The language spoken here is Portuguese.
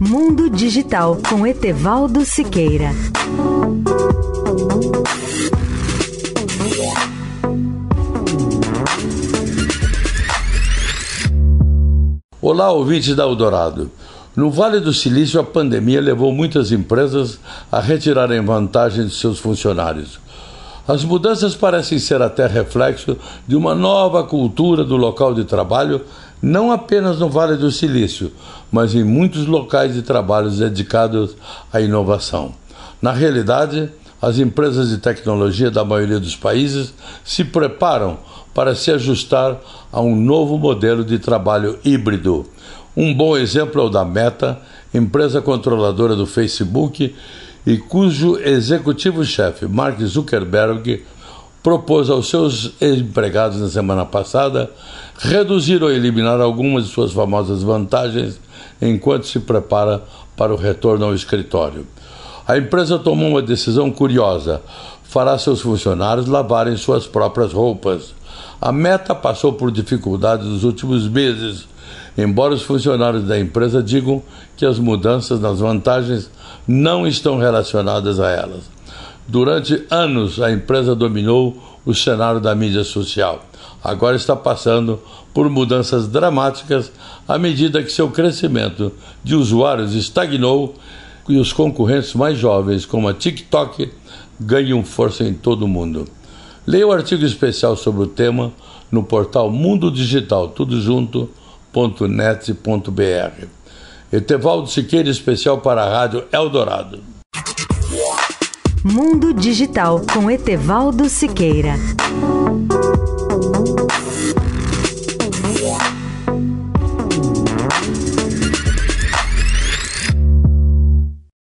Mundo Digital com Etevaldo Siqueira. Olá, ouvintes da Eldorado. No Vale do Silício, a pandemia levou muitas empresas a retirarem vantagem de seus funcionários. As mudanças parecem ser até reflexo de uma nova cultura do local de trabalho, não apenas no Vale do Silício, mas em muitos locais de trabalho dedicados à inovação. Na realidade, as empresas de tecnologia da maioria dos países se preparam para se ajustar a um novo modelo de trabalho híbrido um bom exemplo é o da Meta, empresa controladora do Facebook e cujo executivo-chefe, Mark Zuckerberg, propôs aos seus empregados na semana passada reduzir ou eliminar algumas de suas famosas vantagens enquanto se prepara para o retorno ao escritório. A empresa tomou uma decisão curiosa: fará seus funcionários lavarem suas próprias roupas. A meta passou por dificuldades nos últimos meses embora os funcionários da empresa digam que as mudanças nas vantagens não estão relacionadas a elas. Durante anos, a empresa dominou o cenário da mídia social. Agora está passando por mudanças dramáticas à medida que seu crescimento de usuários estagnou e os concorrentes mais jovens, como a TikTok, ganham força em todo o mundo. Leia o artigo especial sobre o tema no portal Mundo Digital, tudo junto, www.net.br. Etevaldo Siqueira, especial para a Rádio Eldorado. Mundo Digital com Etevaldo Siqueira.